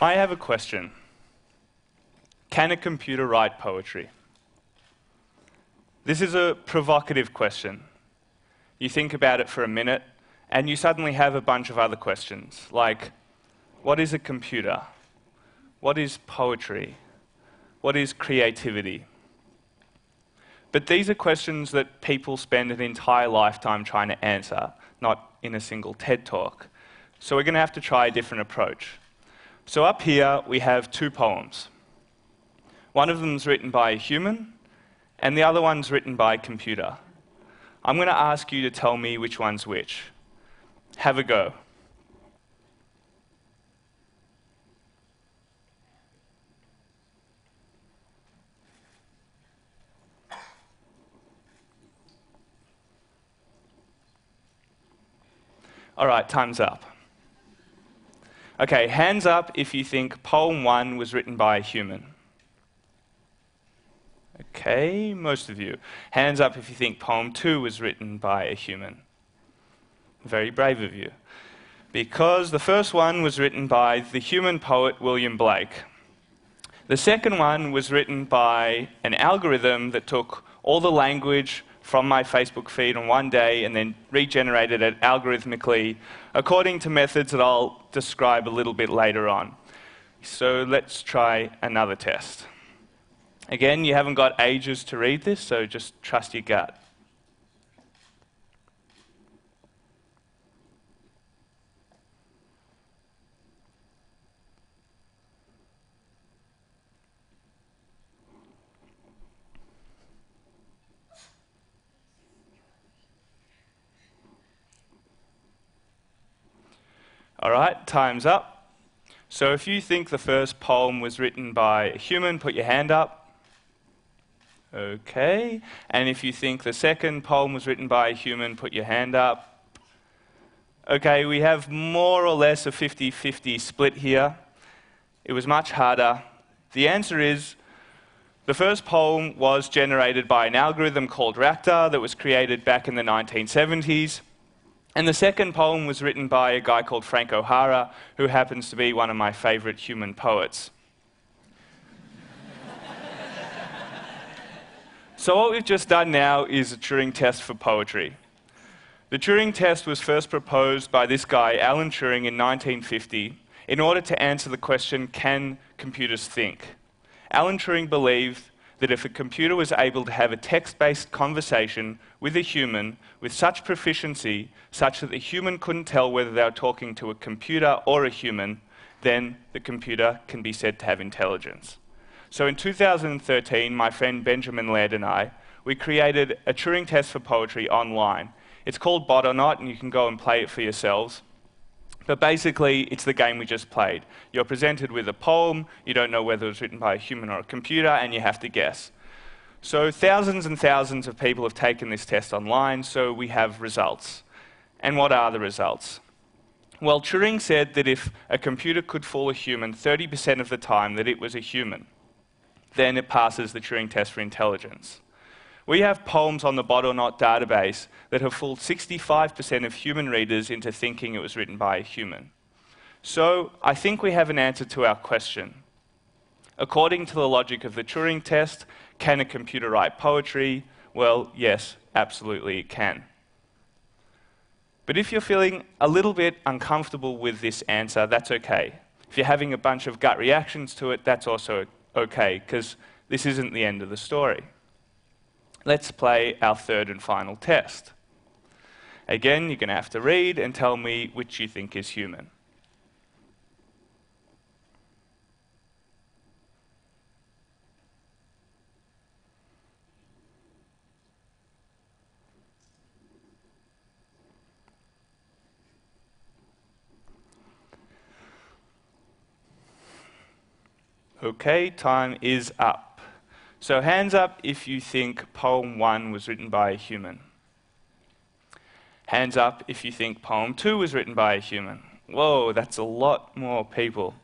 I have a question. Can a computer write poetry? This is a provocative question. You think about it for a minute, and you suddenly have a bunch of other questions, like what is a computer? What is poetry? What is creativity? But these are questions that people spend an entire lifetime trying to answer, not in a single TED talk. So we're going to have to try a different approach. So up here, we have two poems. One of them is written by a human, and the other one's written by a computer. I'm going to ask you to tell me which one's which. Have a go. All right, time's up. Okay, hands up if you think poem one was written by a human. Okay, most of you. Hands up if you think poem two was written by a human. Very brave of you. Because the first one was written by the human poet William Blake. The second one was written by an algorithm that took all the language from my Facebook feed on one day and then regenerated it algorithmically according to methods that I'll describe a little bit later on. So let's try another test. Again, you haven't got ages to read this, so just trust your gut. All right, time's up. So if you think the first poem was written by a human, put your hand up. Okay. And if you think the second poem was written by a human, put your hand up. Okay, we have more or less a 50 50 split here. It was much harder. The answer is the first poem was generated by an algorithm called Racter that was created back in the 1970s. And the second poem was written by a guy called Frank O'Hara, who happens to be one of my favorite human poets. so, what we've just done now is a Turing test for poetry. The Turing test was first proposed by this guy, Alan Turing, in 1950, in order to answer the question can computers think? Alan Turing believed that if a computer was able to have a text based conversation with a human with such proficiency, such that the human couldn't tell whether they were talking to a computer or a human, then the computer can be said to have intelligence. So in 2013, my friend Benjamin Laird and I, we created a Turing test for poetry online. It's called Bot or Not, and you can go and play it for yourselves. But basically, it's the game we just played. You're presented with a poem, you don't know whether it was written by a human or a computer, and you have to guess. So, thousands and thousands of people have taken this test online, so we have results. And what are the results? Well, Turing said that if a computer could fool a human 30% of the time that it was a human, then it passes the Turing test for intelligence. We have poems on the Bot or Not database that have fooled 65% of human readers into thinking it was written by a human. So I think we have an answer to our question. According to the logic of the Turing test, can a computer write poetry? Well, yes, absolutely it can. But if you're feeling a little bit uncomfortable with this answer, that's okay. If you're having a bunch of gut reactions to it, that's also okay, because this isn't the end of the story. Let's play our third and final test. Again, you're going to have to read and tell me which you think is human. Okay, time is up. So, hands up if you think poem one was written by a human. Hands up if you think poem two was written by a human. Whoa, that's a lot more people.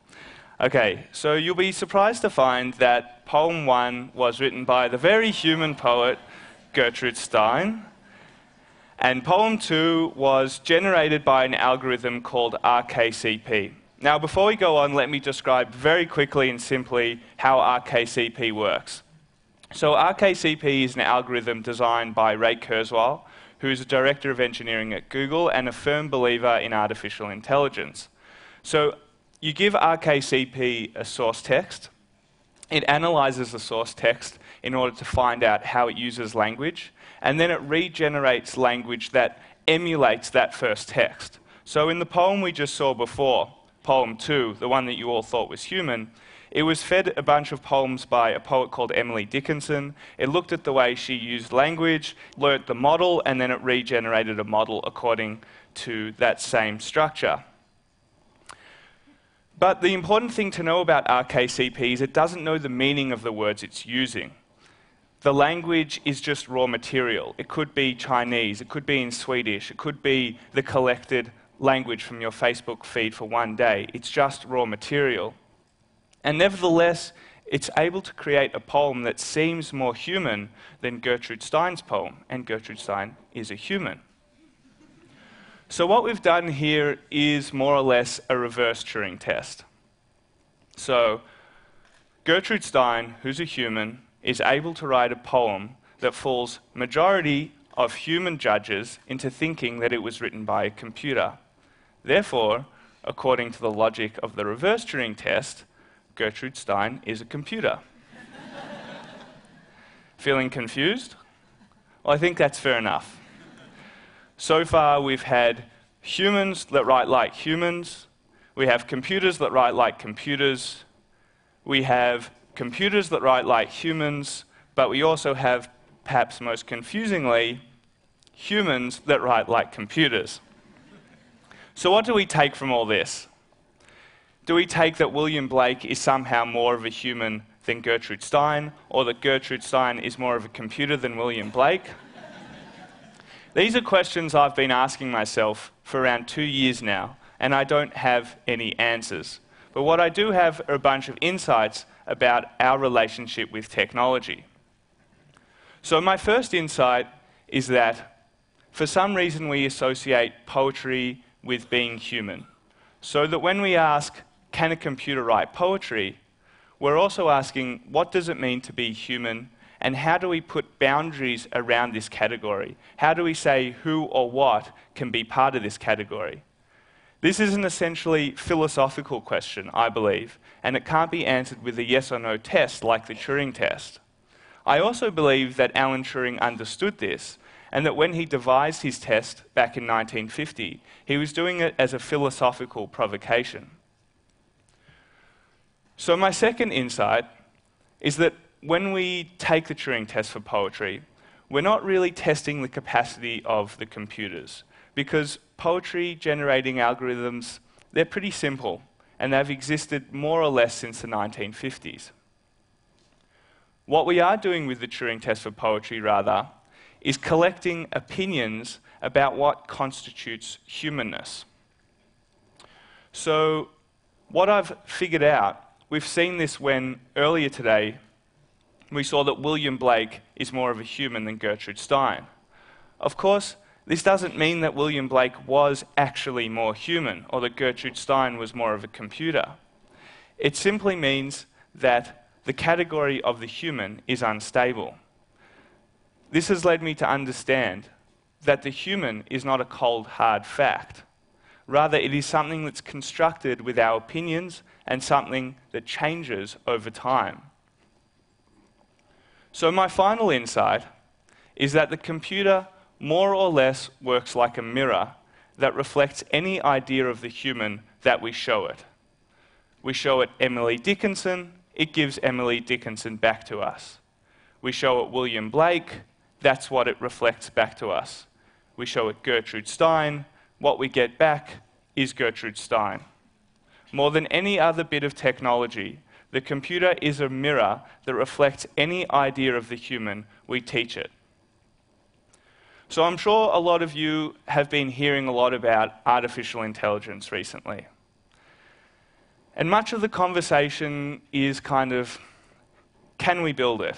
Okay, so you'll be surprised to find that poem one was written by the very human poet Gertrude Stein, and poem two was generated by an algorithm called RKCP. Now, before we go on, let me describe very quickly and simply how RKCP works. So, RKCP is an algorithm designed by Ray Kurzweil, who is a director of engineering at Google and a firm believer in artificial intelligence. So, you give RKCP a source text, it analyzes the source text in order to find out how it uses language, and then it regenerates language that emulates that first text. So, in the poem we just saw before, poem two, the one that you all thought was human, it was fed a bunch of poems by a poet called Emily Dickinson. It looked at the way she used language, learnt the model, and then it regenerated a model according to that same structure. But the important thing to know about RKCP is it doesn't know the meaning of the words it's using. The language is just raw material. It could be Chinese, it could be in Swedish, it could be the collected language from your Facebook feed for one day. It's just raw material. And nevertheless, it's able to create a poem that seems more human than Gertrude Stein's poem, and Gertrude Stein is a human. So, what we've done here is more or less a reverse Turing test. So, Gertrude Stein, who's a human, is able to write a poem that fools majority of human judges into thinking that it was written by a computer. Therefore, according to the logic of the reverse Turing test, Gertrude Stein is a computer. Feeling confused? Well, I think that's fair enough. So far, we've had humans that write like humans, we have computers that write like computers, we have computers that write like humans, but we also have, perhaps most confusingly, humans that write like computers. So, what do we take from all this? Do we take that William Blake is somehow more of a human than Gertrude Stein, or that Gertrude Stein is more of a computer than William Blake? These are questions I've been asking myself for around two years now, and I don't have any answers. But what I do have are a bunch of insights about our relationship with technology. So, my first insight is that for some reason we associate poetry with being human. So that when we ask, can a computer write poetry, we're also asking, what does it mean to be human and how do we put boundaries around this category? How do we say who or what can be part of this category? This is an essentially philosophical question, I believe, and it can't be answered with a yes or no test like the Turing test. I also believe that Alan Turing understood this, and that when he devised his test back in 1950, he was doing it as a philosophical provocation. So, my second insight is that when we take the Turing test for poetry, we're not really testing the capacity of the computers because poetry generating algorithms, they're pretty simple and they've existed more or less since the 1950s. What we are doing with the Turing test for poetry, rather, is collecting opinions about what constitutes humanness. So, what I've figured out, we've seen this when earlier today we saw that William Blake is more of a human than Gertrude Stein. Of course, this doesn't mean that William Blake was actually more human or that Gertrude Stein was more of a computer. It simply means that the category of the human is unstable. This has led me to understand that the human is not a cold, hard fact. Rather, it is something that's constructed with our opinions and something that changes over time. So, my final insight is that the computer more or less works like a mirror that reflects any idea of the human that we show it. We show it Emily Dickinson, it gives Emily Dickinson back to us. We show it William Blake, that's what it reflects back to us. We show it Gertrude Stein, what we get back is Gertrude Stein. More than any other bit of technology, the computer is a mirror that reflects any idea of the human we teach it. So I'm sure a lot of you have been hearing a lot about artificial intelligence recently. And much of the conversation is kind of can we build it?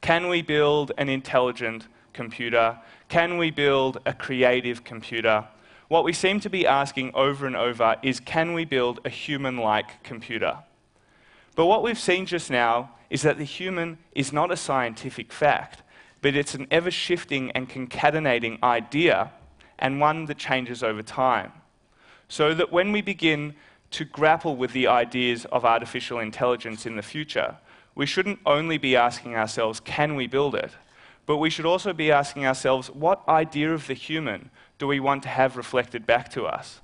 Can we build an intelligent computer? Can we build a creative computer? What we seem to be asking over and over is can we build a human like computer? But what we've seen just now is that the human is not a scientific fact, but it's an ever shifting and concatenating idea and one that changes over time. So that when we begin to grapple with the ideas of artificial intelligence in the future, we shouldn't only be asking ourselves, can we build it? But we should also be asking ourselves, what idea of the human do we want to have reflected back to us?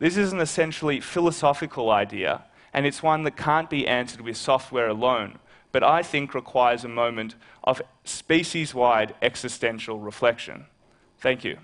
This is an essentially philosophical idea, and it's one that can't be answered with software alone, but I think requires a moment of species wide existential reflection. Thank you.